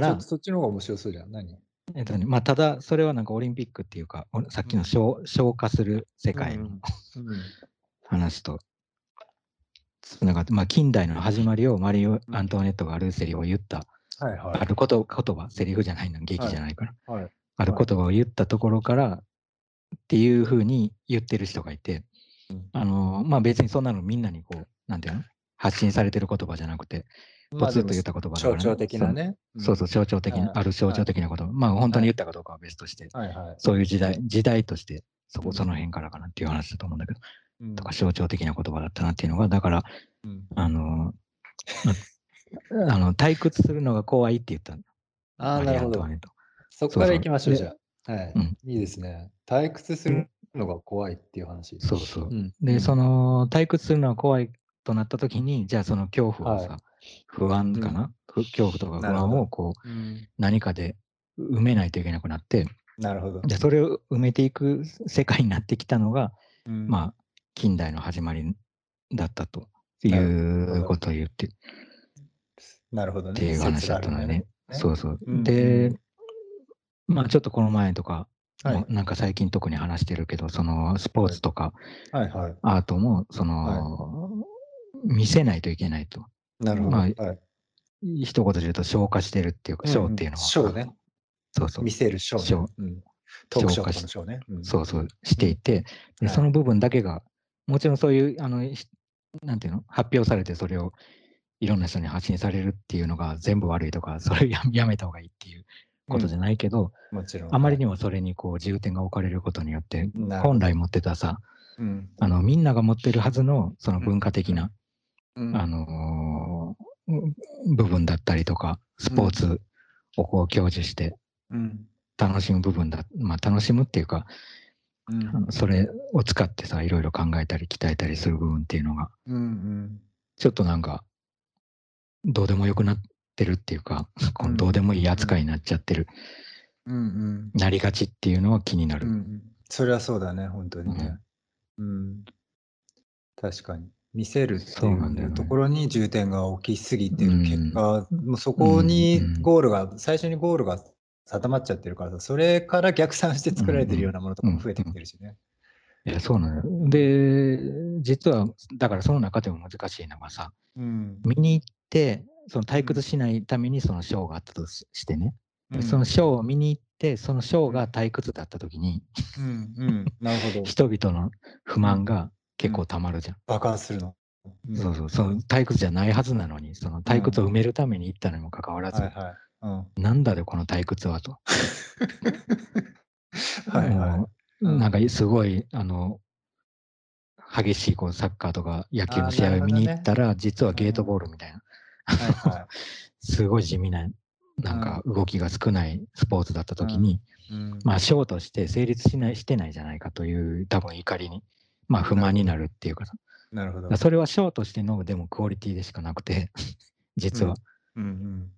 から、そっちの方が面白そうじゃん。何？えっとね、まあ、ただ、それはなんかオリンピックっていうか、おさっきの消消化する世界のうんうん。話とつながって、まあ、近代の始まりをマリー・アントワネットがルーセリを言った、はいはい。あること言葉、セリフじゃないの、劇じゃないから、はいある言葉を言ったところからっていうふうに言ってる人がいて、うん。あのまあ、別にそんなのみんなにこう、なんていうの？発信されてる言葉じゃなくて、まあポツッと言った言葉だからね、象徴的なね。そうそう、象徴的な、はいある象徴的なこと。まあ、本当に言ったかどうかは別として、はいはい。そういう時代、時代として、そこ、うんその辺からかなっていう話だと思うんだけど、うんとか象徴的な言葉だったなっていうのが、だから、うんあの、ま あの退屈するのが怖いって言ったのああ、なるほど。そこから行きましょう、じゃあ。はいうん。いいですね。退屈するのが怖いっていう話。そうそう。うんで、そ、の、退屈するのが怖いとなった時に、じゃあその恐怖をさ、は不安かな、ふ恐怖とか不安をこう、うん何かで埋めないといけなくなって、なるほど。でそれを埋めていく世界になってきたのが、うんまあ、近代の始まりだったということを言ってっなるほどね。ていう話だったのよね。説そうそう。うんで、まあちょっとこの前とか、はいなんか最近特に話してるけど、そのスポーツとか。はいはい。アートも、その、見せないといけないと。なるほど。まあはい一言で言うと消化してるっていうか、ショーっていうのは。ショーね。そうそう見。せるショーね。うんトークショーとかのショーね。うんそうそうしていて、ではいその部分だけが、もちろんそういう、あの、ひなんていうの、発表されてそれをいろんな人に発信されるっていうのが全部悪いとか、それをややめた方がいいっていうことじゃないけど、もちろん。あまりにもそれにこう重点が置かれることによって、本来持ってたさ、うんあのみんなが持ってるはずのその文化的な、うん。あのー部分だったりとか、スポーツをこう享受してうん。楽しむ部分だ、まあ楽しむっていうか、うん。あのそれを使ってさ、いろいろ考えたり鍛えたりする部分っていうのが、うんうん。ちょっとなんか、どうでもよくなってるっていうか、このどうでもいい扱いになっちゃってる、うんうん。なりがちっていうのは気になる。うんうん。それはそうだね、本当にね。うん。確かに。見せるってそうなんだよねいうところに重点が大きすぎてる結果、もうそこにうんゴールが、最初にゴールが定まっちゃってるからさ、それから逆算して作られてるようなものとかも増えてきてるしね。いや、そうなのよ。で、実は、だからその中でも難しいのがさ、うん。見に行って、その退屈しないためにそのショーがあったとししてね、うんそのショーを見に行って、そのショーが退屈だった時に、うんうん。なるほど。人々の不満が結構たまるじゃん。爆発するの。うん。そうそう、その退屈じゃないはずなのに、その退屈を埋めるために行ったのにもかかわらず、はいはい。うん。なんだでこの退屈はと。はいはい。なんかすごい、あの、激しいこうサッカーとか野球の試合を見に行ったら、実はゲートボールみたいな、はいは すごい地味な、なんか動きが少ないスポーツだった時に、い。うん。まあ、ショーとして成立しない、してないじゃないかという、多分怒りに、まあ、不満になるっていうかさ、なるほど。それはショーとしての、でもクオリティでしかなくて、実は。うん。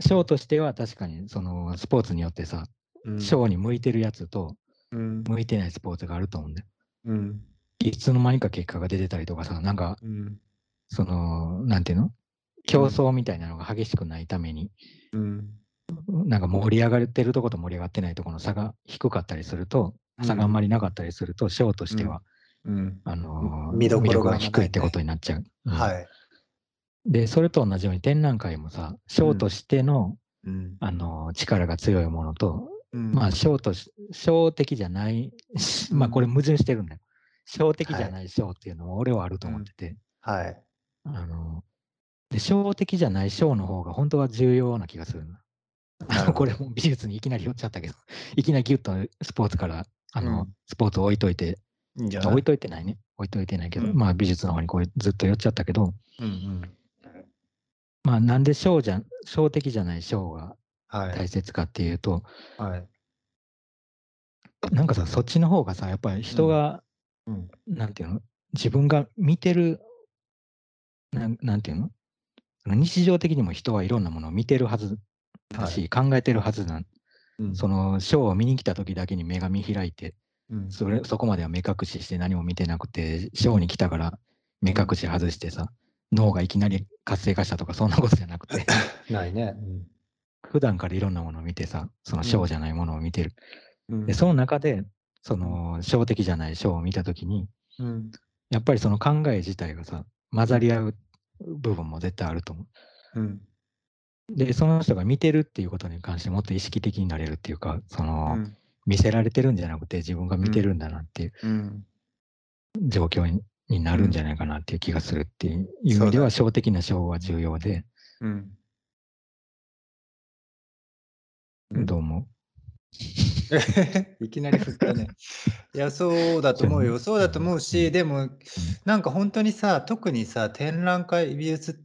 ショーとしては確かに、そのスポーツによってさ、うん。ショーに向いてるやつと、うん。向いてないスポーツがあると思うんだよ。うん。いつの間にか結果が出てたりとかさ、なんか、うん。その、なんていうの？競争みたいなのが激しくないために、うん。なんか盛り上がってるとこと盛り上がってないところの差が低かったりすると、差があんまりなかったりすると、ショーとしては、うんあのー見どころが低いってことになっちゃう。うん。はい。で、それと同じように展覧会もさ、ショーとしての、うん。あのー力が強いものと、うん。まあ、ショーとし、ショー的じゃない、まあ、これ矛盾してるんだよ。ショー的じゃないショーっていうのも俺はあると思ってて、はい。あのーで、的じゃないショーの方が本当は重要な気がするな。これも美術にいきなり寄っちゃったけど、いきなりギュッとスポーツから、あの、うん。スポーツを置いといて、いいんじゃない置いといてないね。置いといてないけど、うん。まあ美術の方にこうずっと寄っちゃったけど、うんまあなんでショーじゃん、ショー的じゃないショーがはい。大切かっていうと、はい。なんかさ、そっちの方がさ、やっぱり人が、うん。なんていうの、自分が見てる、なんなんていうの？日常的にも人はいろんなものを見てるはずだし、考えてるはずなん、うん。そのショーを見に来た時だけに目が見開いて、うん。それそこまでは目隠しして何も見てなくて、ショーに来たから目隠し外してさ、脳がいきなり活性化したとか、そんなことじゃなくて、ないね。普段からいろんなものを見てさ、その小じゃないものを見てる。うん。で、その中で、その小的じゃない小を見たときに、うん。やっぱりその考え自体がさ、混ざり合う部分も絶対あると思う。ん。う。で、その人が見てるっていうことに関してもっと意識的になれるっていうか、その、うん見せられてるんじゃなくて自分が見てるんだなっていううん。状況にになるんじゃないかなっていう気がするっていう意味では、小的な小は重要で、うん。うん。どう思 いきなり振ったね。いや、そうだと思うよ。そうだと思うし、でも、なんか本当にさ、特にさ、展覧会、美術、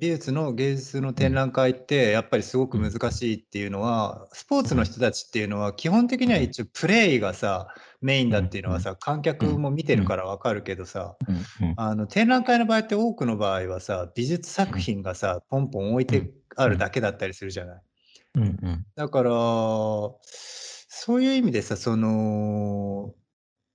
美術の芸術の展覧会って、やっぱりすごく難しいっていうのは、スポーツの人たちっていうのは、基本的には一応プレイがさ、メインだっていうのはさ、観客も見てるからわかるけどさ、あの展覧会の場合って多くの場合はさ、美術作品がさ、ポンポン置いてあるだけだったりするじゃない。だから、そういう意味でさ、その、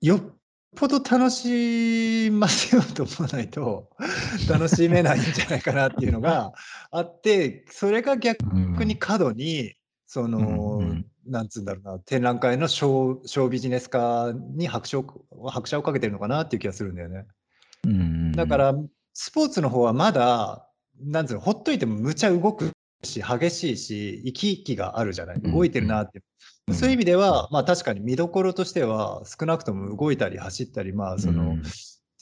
よっぽど楽しませようと思わないと、楽しめないんじゃないかなっていうのがあって、それが逆うんに過度に、その、なんつうんだろうな、展覧会のショーショービジネス化に拍車を拍車をかけてるのかなっていう気がするんだよね。だから、スポーツの方はまだ、なんつうの、ほっといてもむちゃ動くし、激しいし、生き生きがあるじゃない。うん動いてるなって。うんそういう意味では、まあ確かに見どころとしては、少なくとも動いたり走ったり、まあその、うんっ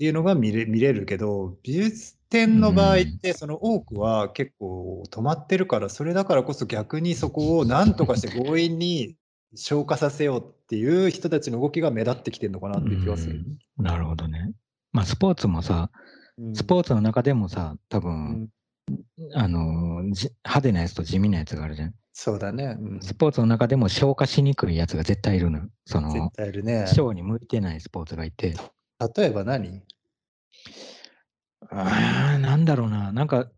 ていうのが見れ見れるけど、美術展の場合って、その多くは結構止まってるから、それだからこそ逆にそこを何とかして強引に消化させようっていう人たちの動きが目立ってきてるのかなっていう気がする。うんなるほどね。まあ、スポーツもさ、うんスポーツの中でもさ、多う分、んあの、じ派手なやつと地味なやつがあるじゃん。そうだね。うんスポーツの中でも消化しにくいやつが絶対いるのよ。そ絶の、対いるね。ショーに向いてないスポーツがいて、例えば何？あーなんだろうな、なんか、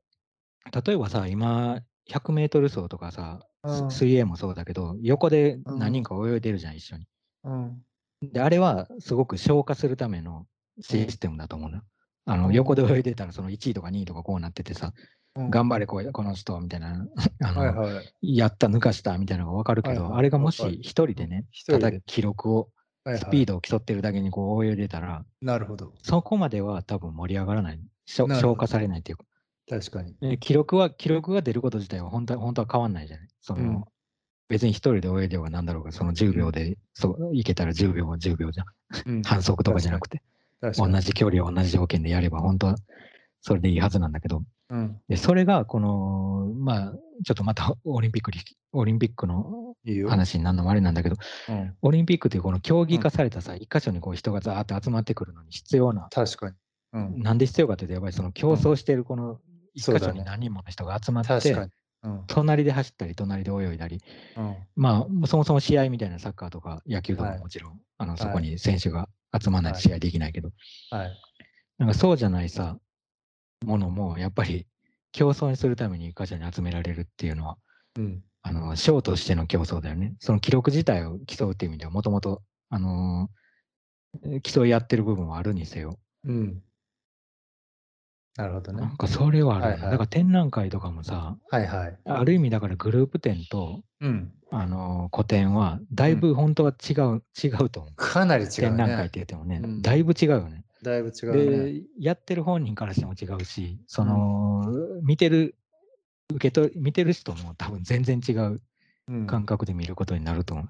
例えばさ、今、100メートル走とかさ、うん水泳もそうだけど、横でうん何人か泳いでるじゃん、一緒に。うん。で、あれはすごく消化するためのシステムだと思うな。あの、うん横で泳いでたら、その1位とか2位とかこうなっててさ、うん頑張れこうこの人みたいな、あの、はいはい。やった、抜かしたみたいなのが分かるけど、はいはい。あれがもし一人でね、ただ記録を、スピードを競ってるだけにこう泳いでたら、なるほど。そこまでは多分盛り上がらない。消化されないっていうか。確かに。え記録は、記録が出ること自体は本当は本当は変わんないじゃない。その、うん。別に一人で泳いでようがなんだろうが、その10秒で、そう、いけたら10秒は10秒じゃん。うん。反則とかじゃなくて、同じ距離を同じ条件でやれば、本当はそれでいいはずなんだけど、うん。でそれが、この、まあ、ちょっとまたオリンピックに、オリンピックの。話になるのもあれなんだけど、うん。オリンピックっていうこの競技化されたさ、一箇所にこう人がザーって集まってくるのに必要な、確かに。うん。なんで必要かっていうと、やっぱりその競争しているこの一箇所に何人もの人が集まって、確かに。うん。隣で走ったり、隣で泳いだり、うん。まあ、そもそも試合みたいなサッカーとか野球とかはいももちろん、あのいそこに選手が集まらないと試合できないけど、はい。なんかそうじゃないさ、ものも、やっぱり競争にするために一箇所に集められるっていうのは、うん。あの、ショーとしての競争だよね。その記録自体を競うっていう意味では、もともと、あのー競い合ってる部分はあるにせよ。うん。なるほどねなん。かそれはあるはいはいだから展覧会とかもさ、はいはい。ある意味だからグループ展と、うん。あのー個展は、だいぶ本当は違う、違うと思う。かなり違う展覧会ってね。言ってもね、うんだいぶ違うよね。だいぶ違うね。で、やってる本人からしても違うし、その、見てる、受け取り、見てる人も多分全然違ううん感覚で見ることになると思う。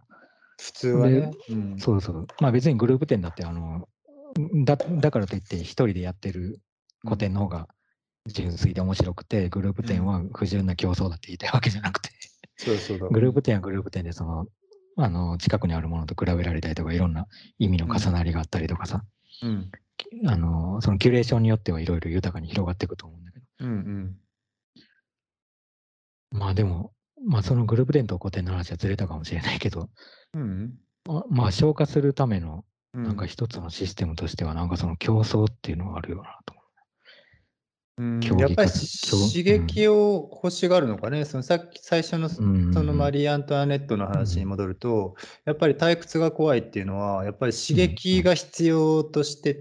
普通はね。うんそうそう。まあ別にグループ展だって、あの、だだからといって一人でやってる個展の方が純粋で面白くて、グループ展は不純な競争だって言いたいわけじゃなくて、そうそうだ。グループ展はグループ展でその、あの、近くにあるものと比べられたりとか、いろんな意味の重なりがあったりとかさ、うん。あの、そのキュレーションによってはいろいろ豊かに広がっていくと思うんだけど、うんうん。まあでも、まあそのグループ展と個展の話はずれたかもしれないけど、うん。あまあ消化するためのうんなんか一つのシステムとしては、なんかその競争っていうのがあるよなと思やっぱり刺激を欲しがるのかね、そのさっき最初のそうんのマリー・アントワネットの話に戻ると、やっぱり退屈が怖いっていうのは、やっぱり刺激が必要として、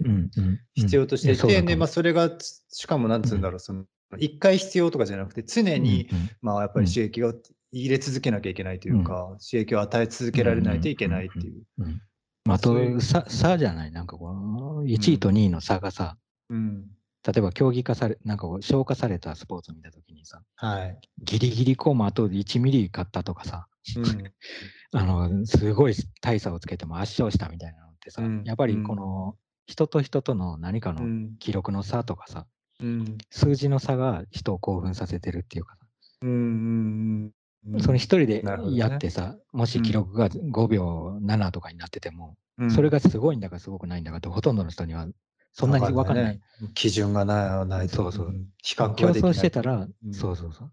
必要としていて、で、まあ、それがつ、しかもなんつうんだろう、その、一回必要とかじゃなくて、常に、まあ、やっぱり刺激が入れ続けなきゃいけないというか、刺激を与え続けられないといけないっていう。あ、あと、差差じゃないなん。かこの、1位と2位の差がさ、うん。例えば競技化され、なんか消化されたスポーツを見たときにさ、はい。ギリギリこうもあと1ミリ勝ったとかさ、うん。あの、すごい大差をつけても圧勝したみたいなのってさ、うんやっぱりこの、人と人との何かのうん。記録の差とかさ、うん。数字の差が人を興奮させてるっていうかさ、うん。うん。その一人でやってさ、もし記録が5秒7とかになってても、うんそれがすごいんだかすごくないんだかって、ほとんどの人にはそんなに分かんない。ね。基準がないないと。そうそうん比較競。争してたら、うんそうそうそう。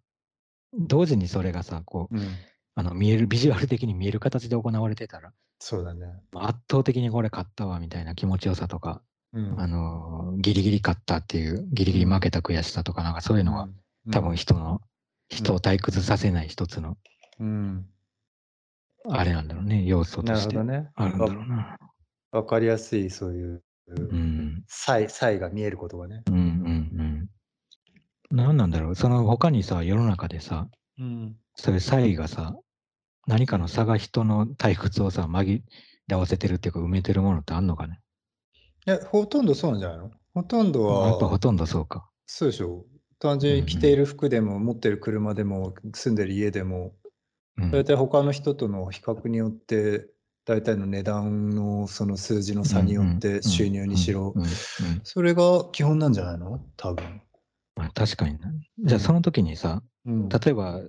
同時にそれがさ、こう、うん。あの見える、ビジュアル的に見える形で行われてたら、そうだね。圧倒的にこれ勝ったわみたいな気持ちよさとか、うん。あのギリギリ勝ったっていう、ギリギリ負けた悔しさとか、なんかそういうのは、うん多分人の、人を退屈させない一つの、うん。あれなんだろうね、要素としてなるほど。ね。あるんだろうな。わかりやすい、そういう、うん。差異、差異が見えることがね。うんうんうん。何なんだろう、その他にさ、世の中でさ、うん。そういう差異がさ、何かの差が人の退屈をさ、紛らわせてるっていうか、埋めてるものってあんのかね？いや、ほとんどそうなんじゃないの？ほとんどは、やっぱほとんどそうか。そうでしょ。単純に着ている服でも、持ってる車でも、住んでる家でも、うん大体他の人との比較によって、大体の値段のその数字の差によって収入にしろそれが基本なんじゃないの？多分。まあ確かにな。じゃあその時にさ、うん。例えば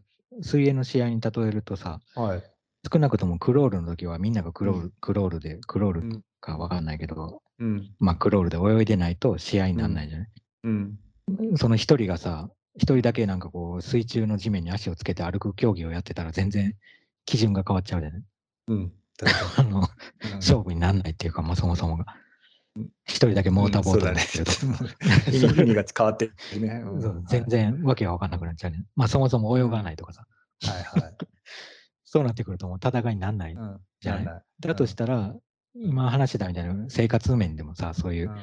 水泳の試合に例えるとさ、はい。少なくともクロールの時はみんながクロール、うんクロールで、クロールうん。かわかんないけど、うん。まあクロールで泳いでないと試合にならないじゃない？うん。その一人がさ、一人だけなんかこう水中の地面に足をつけて歩く競技をやってたら全然基準が変わっちゃうじゃない？うん。あの、に。勝負にならないっていうか、まあそもそもが。一人だけモーターボートに乗ってると、う味が変わってるね。全然わけが分かんなくなっちゃうね。まあそもそも泳がないとかさ、はいはい。そうなってくるともう戦いにならない。うんじゃない？なんだだとしたら、今話したみたいな生活面でもさ、そういううん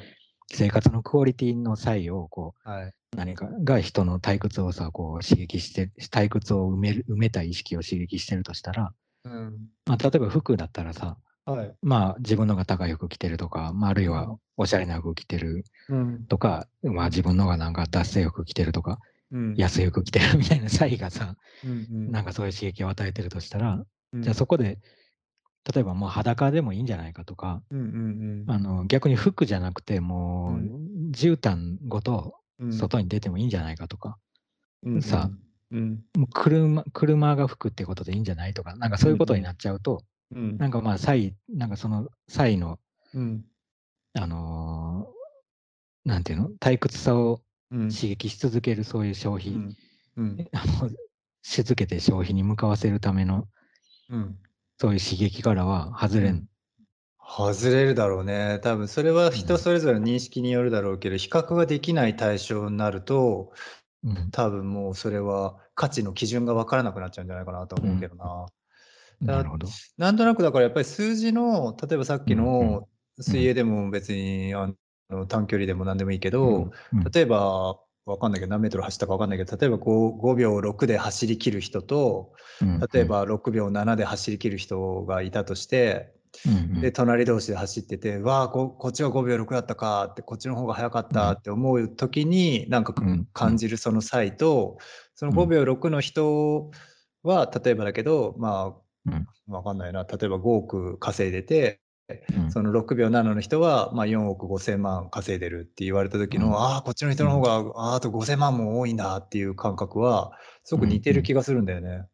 生活のクオリティの差異をこはい。う何かが人の退屈をさ、こう刺激して、退屈を埋める埋めた意識を刺激してるとしたら、うん。まあ、例えば服だったらさ、はい。まあ自分のが高い服着てるとか、まあ、あるいはおしゃれな服着てるうん。とか、まあ自分のがなんか脱製服着てるとか、うん。安い服着てるみたいな差異がさ、うんうんなんかそういう刺激を与えてるとしたら、うんじゃあそこで、例えばもう裸でもいいんじゃないかとか、うんうんあの逆に服じゃなくて、もうう絨毯ごとうん。外に出てもいいんじゃないかとか、うんさ、うん。もう車車が服ってことでいいんじゃないとか、なんかそういうことになっちゃうと、うん。なんかまあ、差異、なんかその差異の、うん。あのーなんていうの、退屈さをうん。刺激し続けるそういう消費、うん。し続けて消費に向かわせるためのうん。そういう刺激からは外れん。外れるだろうね。多分それは人それぞれの認識によるだろうけど、比較ができない対象になると、うん。多分もうそれは価値の基準が分からなくなっちゃうんじゃないかなと思うけどな。だなるほど。なんとなくだからやっぱり数字の、例えばさっきの水泳でも別にあの短距離でも何でもいいけど、うん例えば、わかんないけど何メートル走ったかわかんないけど、例えば 5, 5秒6で走り切る人と、うん例え、ば6秒7で走り切る人がいたとして、うんうん。で、隣同士で走ってて、わあこ、こっちは5秒6だったかって、こっちの方が速かったって思うときに、なんかうん感じるその際と、その5秒6の人は、例えばだけど、まうん。あ、わかんないな、例えば5億稼いでて、うん。その6秒7の人は、まあ、4億5千万稼いでるって言われた時の、うん。ああ、こっちの人の方が、あと5千万も多いんだっていう感覚は、すごく似てる気がするんだよね。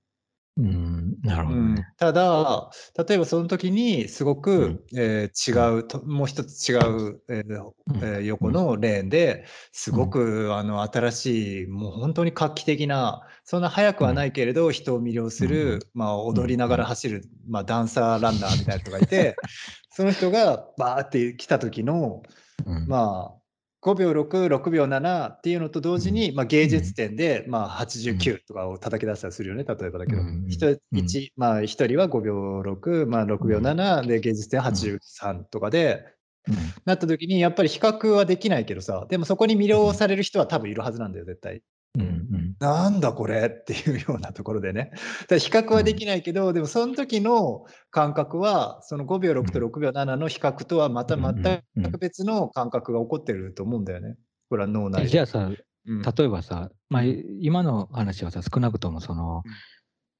うん、なるほうん。どね。ただ、例えばその時にすごく、うん。えー違うと、もう一つ違う、えーえー横のレーンですごく、あの新しい、もう本当に画期的な、そんな速くはないけれど、人を魅了する、うん。まあ、踊りながら走る、まあ、ダンサーランナーみたいな人がいて、その人がバーって来た時の、うん。まあ、5秒6、6秒7っていうのと同時に、まあ、芸術点で、まあ、89とかを叩き出したりするよね、例えばだけど。うん。人うん。一まあ、1人は5秒6、まあ、6秒7で芸術点83とかで、うん。なった時に、やっぱり比較はできないけどさ、でもそこに魅了される人は多分いるはずなんだよ、絶対。うんうん。なんだこれっていうようなところでね。比較はできないけど、でもその時の感覚は、その5秒6と6秒7の比較とはまたうんうん全うんく別の感覚が起こってると思うんだよね。これは脳内じゃあさ、うん例えばさ、まあ、うん今の話はさ、少なくともその、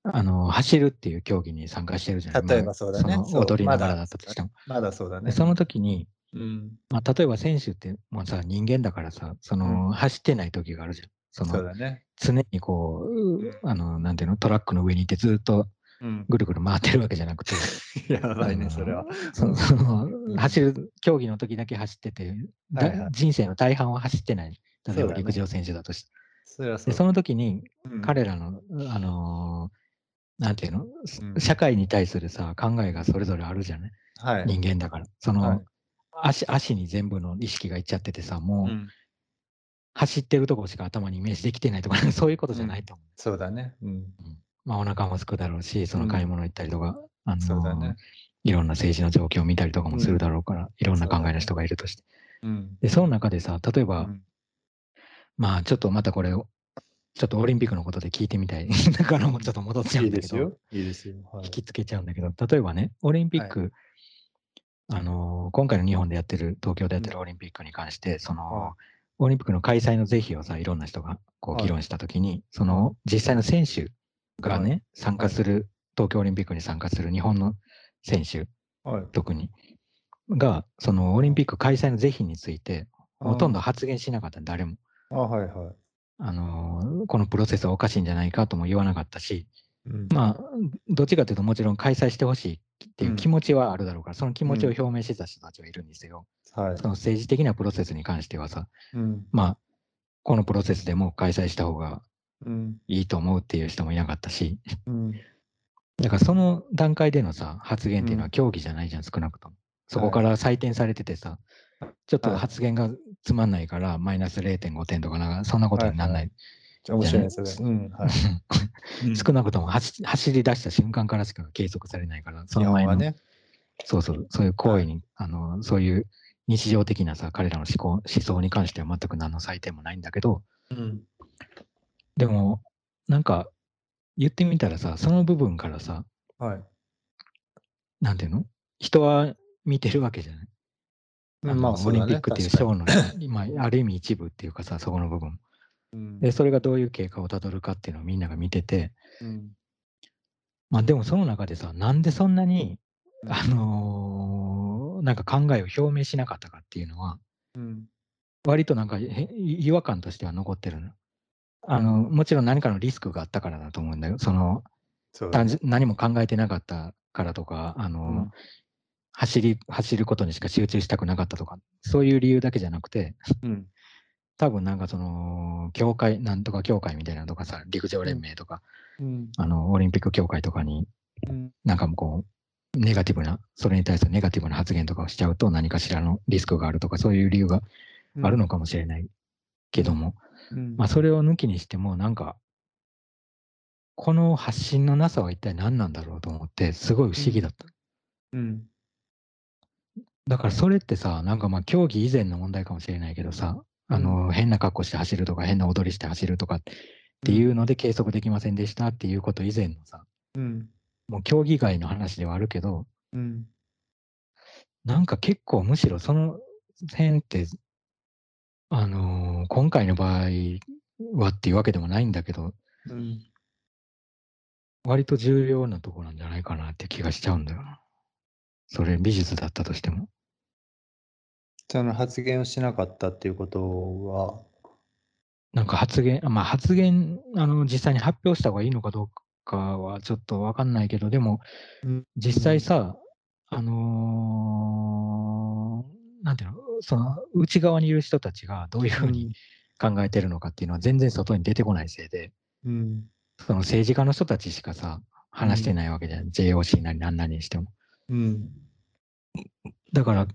あの走るっていう競技に参加してるじゃない例えばそうだね踊りながらまだだったとしても。まだそうだね。でその時に、うん、まあ、例えば選手ってもうさ、人間だからさ、その、うん走ってない時があるじゃん。そのそうだね。常にこう、うあの、なんていうの、トラックの上にいてずっとうん、ぐるぐる回ってるわけじゃなくて、やばいね、それは。そのその走る、競技の時だけ走ってて、だはいはい。人生の大半は走ってない。例えば陸上選手だとして。それはそうで、その時にうん。彼らの、あのーなんていうの、うん。社会に対するさ、考えがそれぞれあるじゃない、はい。人間だから。その、はい。足、足に全部の意識がいっちゃっててさ、もう、うん走ってるとこしか頭にイメージできてないとか、そういうことじゃないと思う。そうだね。うん。まあ、お腹もすくだろうし、その買い物行ったりとか、あのーそうだね。いろんな政治の状況を見たりとかもするだろうから、いろんな考えの人がいるとして。うん。で、その中でさ、例えば、うんまあ、ちょっとまたこれを、ちょっとオリンピックのことで聞いてみたい。だからもうちょっと戻っちゃういいんだけど、ですよ。いいですよ。はい引きつけちゃうんだけど、例えばね、オリンピック、あのー今回の日本でやってる、東京でやってるオリンピックに関して、その、はいオリンピックの開催の是非をさ、いろんな人がこうはい議論したときに、その実際の選手がね、はい参加する、東京オリンピックに参加する日本の選手、はい。特に、が、そのオリンピック開催の是非について、ほとんどあ発言しなかった、誰も。あ、はいはい。あのーこのプロセスはおかしいんじゃないかとも言わなかったし、うんまあ、どっちかというと、もちろん開催してほしいっていう気持ちはあるだろうから、その気持ちを表明してた人たちはいるんですよ。はいそ。の政治的なプロセスに関してはさ、うん。まあ、このプロセスでも開催した方がうん。いいと思うっていう人もいなかったし、うん。だからその段階でのさ、発言っていうのうんは競技じゃないじゃん、少なくとも。そこはいから採点されててさ、ちょっとはい発言がつまんないから、マイナス0.5点とかなんか、そんなことにならない。面白いね、それ。うん。はい。うん少なくとも走走り出した瞬間からしか計測されないから、そ基の前の、ね。そうそう、そういう行為に、あの、そういう日常的なさ、彼らの思考、思想に関しては全く何の採点もないんだけど、うん。でも、なんか、言ってみたらさ、その部分からさ、はい。なんていうの？人は見てるわけじゃない。まあ、そオリ。ンピックっていうショーの、まあ、ある意味一部っていうかさ、そこの部分。で、それがどういう経過をたどるかっていうのをみんなが見てて、うん。まあでもその中でさ、なんでそんなに、うん。あのーなんか考えを表明しなかったかっていうのは、うん。割となんかへ違和感としては残ってるの。あの、もちろん何かのリスクがあったからだと思うんだよ。その、そ何も考えてなかったからとか、あの、うん。走り、走ることにしか集中したくなかったとか、そういう理由だけじゃなくて、うん多分なんかその、協会、なんとか協会みたいなのとかさ、陸上連盟とか、うん。あの、オリンピック協会とかに、うん。なんかもうこう、ネガティブな、それに対するネガティブな発言とかをしちゃうと何かしらのリスクがあるとか、そういう理由があるのかもしれないけども、うん。まあそれを抜きにしても、なんか、この発信のなさは一体何なんだろうと思って、すごい不思議だった。うん。だからそれってさ、なんかまあ競技以前の問題かもしれないけどさ、あの、変な格好して走るとか、変な踊りして走るとかっていうので計測できませんでしたっていうこと以前のさ、うん。もう競技外の話ではあるけど、うん。なんか結構むしろその辺って、あのー今回の場合はっていうわけでもないんだけど、うん。割と重要なところなんじゃないかなって気がしちゃうんだよな。それ美術だったとしても。その発言をしなかったっていうことは、なんか発言、あまあ発言、あの、実際に発表した方がいいのかどうかはちょっとわかんないけど、でもうん、実際さ、あのーなんていうの、その内側にいる人たちがどういうふうに考えてるのかっていうのは全然外に出てこないせいで、うん。その政治家の人たちしかさ、話してないわけじゃん。JOC なり何なりにしても。うん。だから、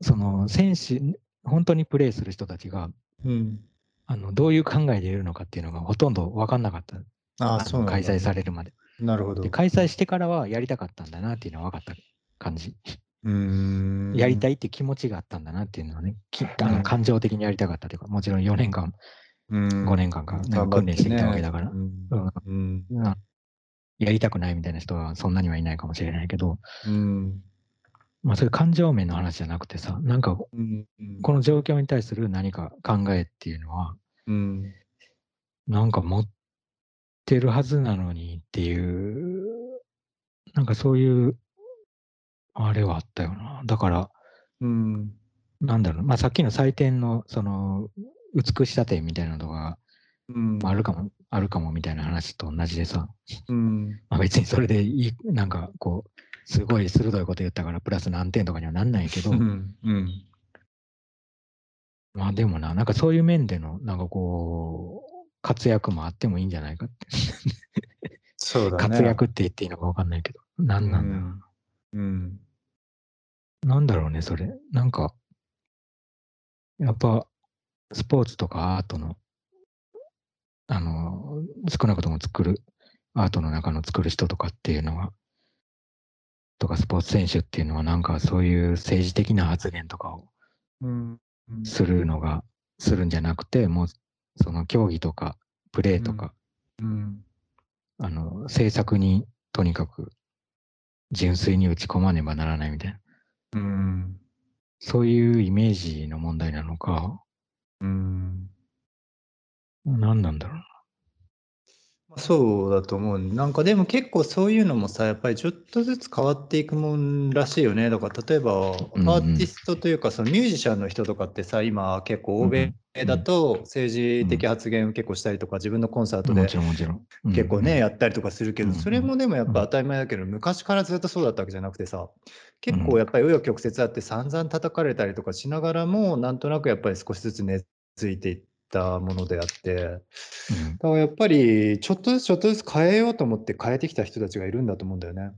その選手、本当にプレーする人たちが、うん。あのどういう考えでいるのかっていうのがほとんど分かんなかった。あそう開催されるまで。なるほど。で、開催してからはやりたかったんだなっていうのは分かった感じ。うーん。い。やりたいって気持ちがあったんだなっていうのはね、きあうん。の感情的にやりたかったというか、もちろん4年間うん。5年間か、なんか訓練してきたわけだから、うんうん。うん。うん。やりたくないみたいな人はそんなにはいないかもしれないけど、うんまあそういう感情面の話じゃなくてさ、なんかうん。この状況に対する何か考えっていうのは、うん。なんか持ってるはずなのにっていう、なんかそういう、あれはあったよな。だから、うん。なんだろう、まあさっきの採点の、その、美しさ点みたいなのが、あるかも、あるかもみたいな話と同じでさ、うん。まあ別にそれでいい、なんかこう、すごい鋭いこと言ったからプラス何点とかにはなんないけど、うんうんまあでもな、なんかそういう面での、なんかこう、活躍もあってもいいんじゃないかって。そうだね。活躍って言っていいのかわかんないけど、何なんだろうな。うんなんだろうね、それ。なんか、やっぱ、スポーツとかアートの、あの、少なくとも作る、アートの中の作る人とかっていうのは、とかスポーツ選手っていうのは、なんかそういう政治的な発言とかをうん。するのが、するんじゃなくて、もう、その競技とか、プレーとか、うん。あの、政策にとにかく純粋に打ち込まねばならないみたいな。うん。そういうイメージの問題なのか、うん。何なんだろうな。そうだと思う。なんかでも結構そういうのもさ、やっぱりちょっとずつ変わっていくもんらしいよね。だから例えばアうん。ーティストというかそのミュージシャンの人とかってさ、今結構欧米だと政治的発言を結構したりとか自分のコンサートで結構ね、やったりとかするけど、うんそれもでもやっぱ当たり前だけど、昔からずっとそうだったわけじゃなくてさ、結構やっぱり紆余曲折あって散々叩かれたりとかしながらも、なんとなくやっぱり少しずつ根付いていったものであって、うんだからやっぱりちょっとずつちょっとずつ変えようと思って変えてきた人たちがいるんだと思うんだよね。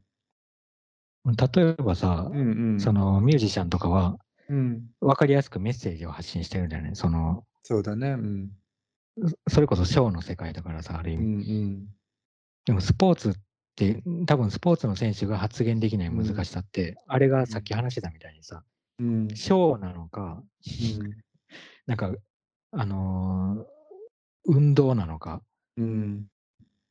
例えばさ、うんうん。そのミュージシャンとかはうん。分かりやすくメッセージを発信してるんじゃないその、そうだね。うん。それこそショーの世界だからさ、ある意う味。んでもスポーツって、多分スポーツの選手が発言できない難しさって、あれがさっき話してたみたいにさ、うん。うん。ショーなのか、なんか、あのー運動なのか、うん。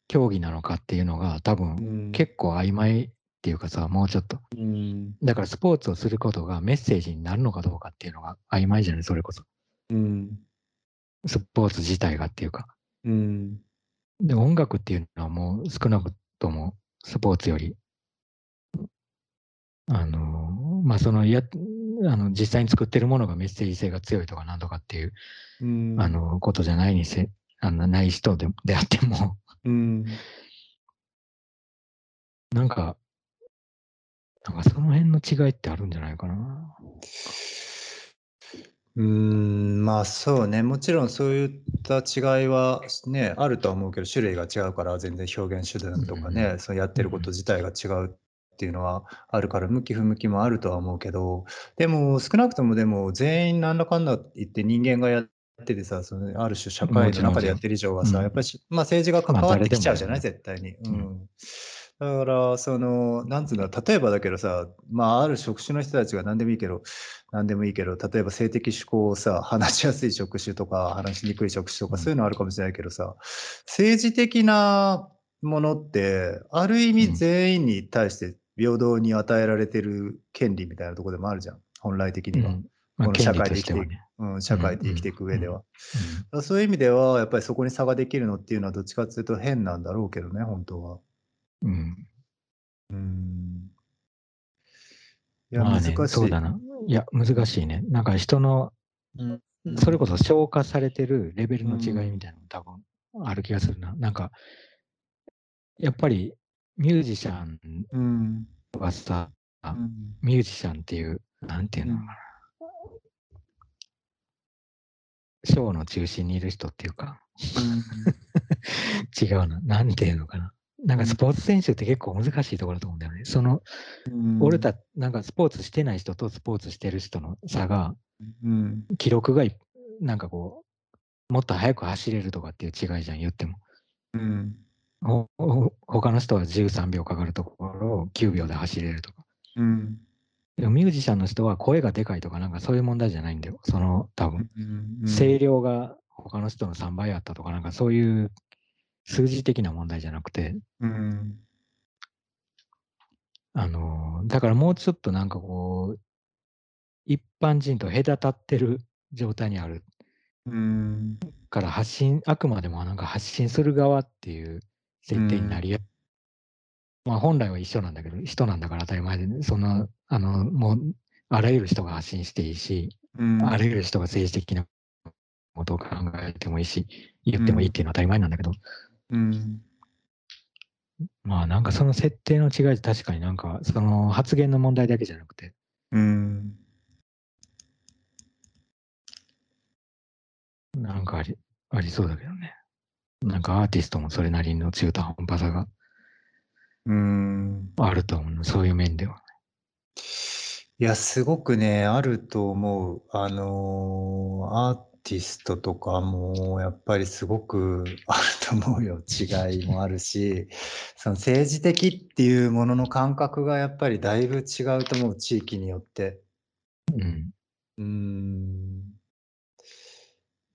競技なのかっていうのが多分うん。結構曖昧っていうかさ、もうちょっと。うん。だからスポーツをすることがメッセージになるのかどうかっていうのが曖昧じゃない、それこそ。うん。スポーツ自体がっていうか。うん。で、音楽っていうのはもう少なくともスポーツより、あの、まあ、そのや、あの、実際に作ってるものがメッセージ性が強いとかなんとかっていう、うん。あの、ことじゃないにせ、あの、ない人でであっても、うん。なんか、なんかその辺の違いってあるんじゃないかな。うーん、まあそうね、もちろんそういった違いはね、あるとは思うけど、種類が違うから全然表現手段とかうんね、そのやってること自体が違うっていうのはあるから、向き不向きもあるとは思うけど、でも少なくともでも全員なんだかんだ言って人間がやっててさ、そのある種社会の中でやってる以上はさ、うん。やっぱりし、まあ政治が関わってきちゃうじゃない、まあ絶対に。ううん。ん。だから、その、なんつうんだ、例えばだけどさ、まあ、ある職種の人たちが何でもいいけど、何でもいいけど、例えば性的指向をさ、話しやすい職種とか、話しにくい職種とか、うん。そういうのあるかもしれないけどさ、政治的なものって、ある意味うん。全員に対して平等に与えられてる権利みたいなところでもあるじゃん、本来的には。うんまあ、この社会で生きていく、ね。うん、社会で生きていく上では。うんだからそういう意味では、やっぱりそこに差ができるのっていうのは、どっちかっていうと変なんだろうけどね、本当は。うん。うん。いや、まあね、難しい。そうだな。いや、難しいね。なんか人の、うんそれこそ消化されてるレベルの違いみたいなの多分ある気がするな。なんか、やっぱりミュージシャンうん。はさ、うんミュージシャンっていう、なんていうのかな。ショーの中心にいる人っていうか、違うな。なんていうのかな。なんかスポーツ選手って結構難しいところだと思うんだよね。その、うん俺たなんかスポーツしてない人とスポーツしてる人の差が、うん。記録がいなんかこう、もっと速く走れるとかっていう違いじゃん、言っても。うん。他の人は13秒かかるところを9秒で走れるとか。うん。でもミュージシャンの人は声がでかいとかなんかそういう問題じゃないんだよ。その多分、うん声量が他の人の3倍あったとか、なんかそういう数字的な問題じゃなくて、うん。あの、だからもうちょっとなんかこう、一般人と隔たってる状態にあるうん。から発信、あくまでもなんか発信する側っていう設定になりや、まあ本来は一緒なんだけど、人なんだから当たり前で、ね、その、あの、もう、あらゆる人が発信していいし、うん。あらゆる人が政治的なことを考えてもいいし、言ってもいいっていうのは当たり前なんだけど、うん。まあなんかその設定の違いって確かになんか、その発言の問題だけじゃなくて、うん。なんかあり、ありそうだけどね。なんかアーティストもそれなりの中途半端さがうん。あると思う。そういう面では。いや、すごくね、あると思う。あのーアーティストとかも、やっぱりすごく あると思うよ。違いもあるし、その政治的っていうものの感覚がやっぱりだいぶ違うと思う、地域によって。うん。うーん。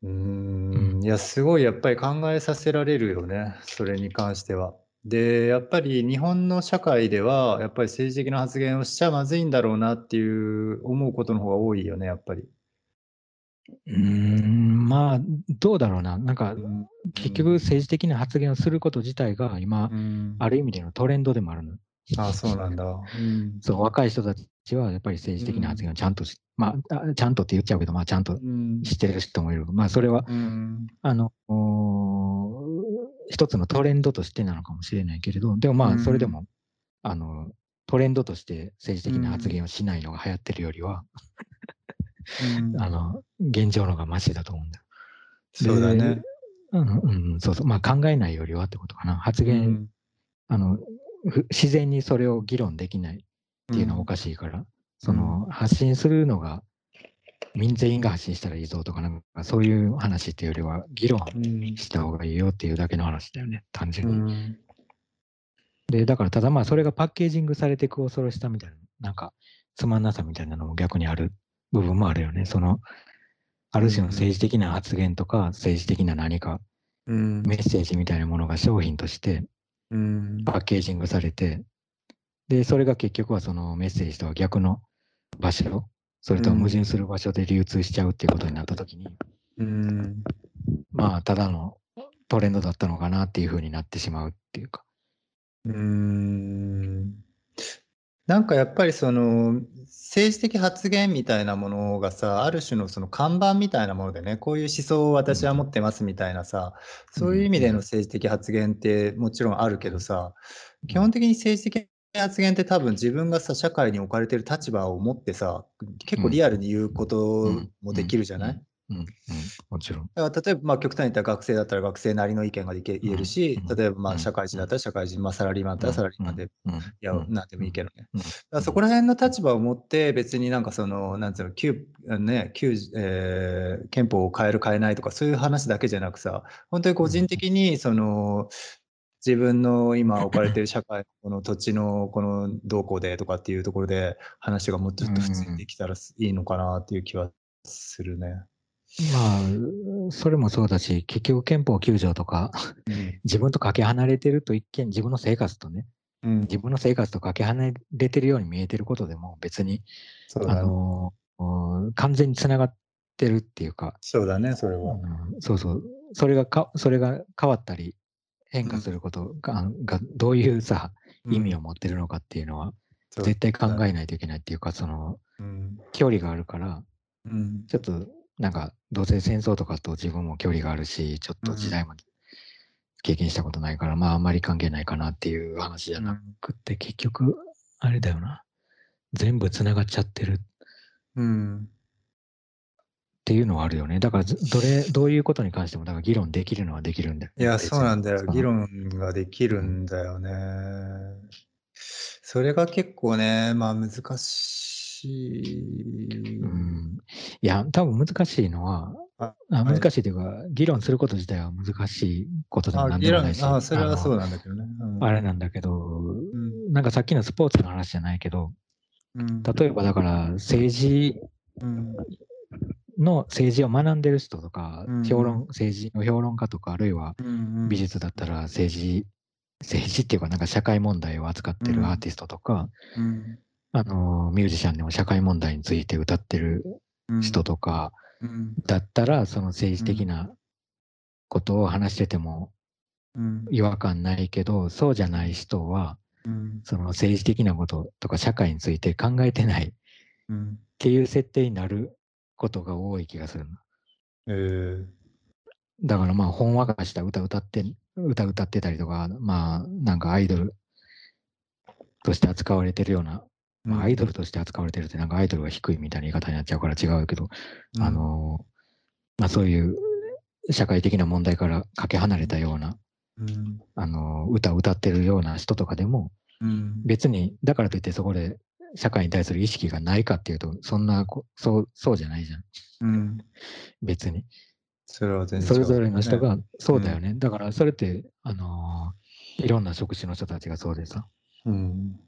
うーん、いや、すごいやっぱり考えさせられるよね、それに関しては。で、やっぱり日本の社会では、やっぱり政治的な発言をしちゃまずいんだろうなっていう思うことの方が多いよね、やっぱり。うーん、まあ、どうだろうな。なんかう、ん。結局政治的な発言をすること自体が今、うん。ある意味でのトレンドでもあるの。ああ、そうなんだ。うん。そう、若い人たちはやっぱり政治的な発言をちゃんとし、まああ、ちゃんとって言っちゃうけど、まあ、ちゃんとうん。してる人もいる。まあ、それは、うん。あの、一つのトレンドとしてなのかもしれないけれど、でもまあ、うんそれでも、あの、トレンドとして政治的な発言をしないのが流行ってるよりは、うんあの、現状のがマシだと思うんだよ。そうだね。うん、うん、そうそう。まあ、考えないよりはってことかな。発う言、ん。あの、ふ自然にそれを議論できないっていうのはおかしいから、その、発信するのが、民全員が発信したらいいぞとか、なんかそういう話っていうよりは、議論うん。した方がいいよっていうだけの話だよね、単純うに。ん。で、だからただまあ、それがパッケージングされていく恐ろしさみたいな、なんか、つまんなさみたいなのも逆にある部分もあるよね。その、ある種の政治的な発言とか、政治的な何か、うん。メッセージみたいなものが商品としてうん。パッケージングされて、で、それが結局はそのメッセージとは逆の場所、それとは矛盾する場所で流通しちゃうっていうことになったときに、うん。まあ、ただのトレンドだったのかなっていうふうになってしまうっていうか。うーん。なんかやっぱりその政治的発言みたいなものがさある種のその看板みたいなものでねこういう思想を私は持ってますみたいなさそういう意味での政治的発言ってもちろんあるけどさ基本的に政治的発言って多分自分がさ社会に置かれてる立場を持ってさ結構リアルに言うこともできるじゃない、うん、うん、もちろん。だから例えばまあ極端に言ったら学生だったら学生なりの意見ができ言えるし、うん。例えばまうん。あ社会人だったら社会人、まあ、サラリーマンだったらサラリーマンで、いうん、や、うん。なんでもいいけどね。うん。だからそこら辺の立場を持って別になんかその、なんつうの、旧、ね、旧、えー憲法を変える変えないとかそういう話だけじゃなくさ、本当に個人的にその、自分の今置かれてる社会、この土地のこの動向でとかっていうところで話がもうちょっと普通にできたらいいのかなっていう気はするね。まあ、それもそうだし、結局憲法9条とか、うん自分とかけ離れてると一見、自分の生活とね、うん、自分の生活とかけ離れてるように見えてることでも、別に、ね。のー完全につながってるっていうか、そうだね、それは。うんそうそう、それがか、それが変わったり、変化することが,、がどういうさ、意味を持ってるのかっていうのは、絶対考えないといけないっていうか、その、うん。距離があるから、うん。ちょっと、なんか、どうせ戦争とかと自分も距離があるし、ちょっと時代も経験したことないから、まあ、あんまり関係ないかなっていう話じゃなくって、結局、あれだよな。全部つながっちゃってる。っうんていうのはあるよね。だからず、どれ、どういうことに関しても、だから議論できるのはできるんだよ。いや、そうなんだよ。議論ができるんだよね。それが結構ね、まあ難しい。うん。いや、多分難しいのは、あ難しいというか、議論すること自体は難しいことでもあ議論なんでもないし、あ、それはのそうなんだけどね。うんあれなんだけど、うんなんかさっきのスポーツの話じゃないけど、うん例えばだから政治うんの政治を学んでる人とか、うん。評論、政治の評論家とか、あるいは美術だったら政治、政治っていうか、なんか社会問題を扱ってるアーティストとか、うん。あの、ミュージシャンでも社会問題について歌ってるうん。人とかうん。だったら、その政治的なことを話しててもうん。違和感ないけど、そうじゃない人は、うん。その政治的なこととか社会について考えてないっうん。ていう設定になることが多い気がするな。えーだからまあ、ほんわかした歌歌って、歌歌ってたりとか、まあ、なんかアイドルとして扱われてるような、まあ、アイドルとして扱われてるって、なんかアイドルが低いみたいな言い方になっちゃうから違うけど、あの、まあそういう社会的な問題からかけ離れたような、うん。あの、歌を歌ってるような人とかでも、うん。別に、だからといってそこで社会に対する意識がないかっていうと、そんなこ、そう、そうじゃないじゃん。うん。別に。それは全然それぞれの人が、そうだよね。だからそれって、あのーいろんな職種の人たちがそうでさ、うん。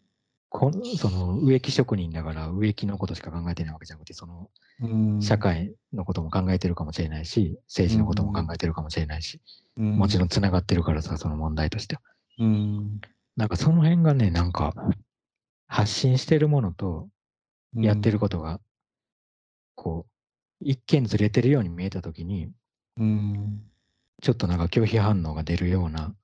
こんその植木職人だから植木のことしか考えてないわけじゃなくて、そのうん。社会のことも考えてるかもしれないし、政治のことも考えてるかもしれないし、もちろんつながってるからさ、その問題としては。うん。なんかその辺がね、なんか発信してるものとやってることが、こう、一見ずれてるように見えたときに、うん。ちょっとなんか拒否反応が出るような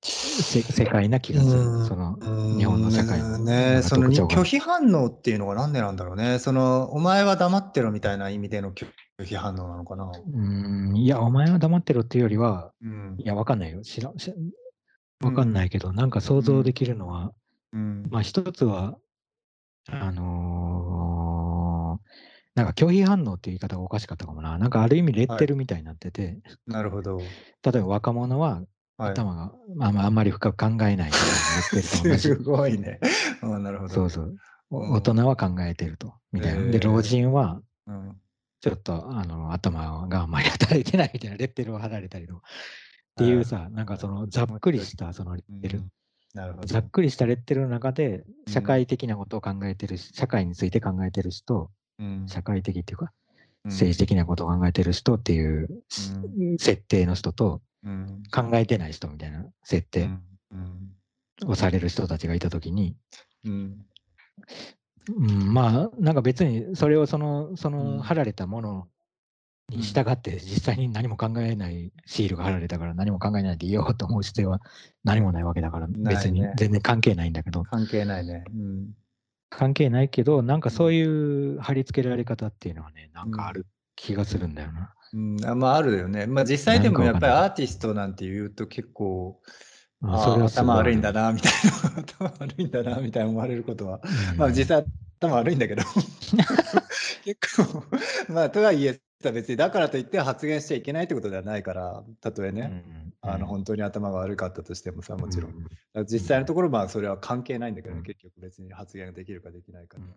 せ世界な気がする。その日本の社会のうんねその拒否反応っていうのがなんでなんだろうね。そのお前は黙ってろみたいな意味での拒否反応なのかな。うーん、いや、お前は黙ってろっていうよりは、うん。いや、わかんないよ。知ら知らわかんないけど、なんか想像できるのは、うんまあ一つは、あのーなんか拒否反応っていう言い方がおかしかったかもな。なんかある意味レッテルみたいになってて、なるほど。例えば若者ははい、頭が、まあまああんまり深く考えないす。ごいね。うんなるほど。そうそう。大人は考えてると。みたいな。で、老人は、うんちょっとあの頭があんまり 働いてないみたいなレッテルを貼られたりとか。っていうさ、なんかそのざっくりしたそのレッテル、なるほど。ざっくりしたレッテルの中でうん。社会的なことを考えてるし、社会について考えてる人、うん。社会的っていうか、うん。政治的なことを考えてる人っていう設定の人とうん。考えてない人みたいな設定うん。うん。をされる人たちがいたときに、うん。うん、まあ、なんか別にそれをその、そうん。の貼られたものに従って実際に何も考えないシールが貼られたから何も考えないでいようと思う必要は何もないわけだから別に全然関係ないんだけど、関係ないね。うん。関係ないけど、なんかそういう貼り付けられ方っていうのはね、なんかある気がするんだよな。うん、あまああるよね。まあ実際でもやっぱりアーティストなんて言うと結構、うんああそれはすご頭悪いんだあなみたいな、頭悪いんだなみたいな思われることは、るうん。まあ実際頭悪いんだけど、結構、まあとはいえさ別にだからといって発言しちゃいけないってことではないから、たとえね、うんあの本当に頭が悪かったとしてもさ、もちろん。実際のところまあそれは関係ないんだけどね、うん結局別に発言ができるかできないかで。うん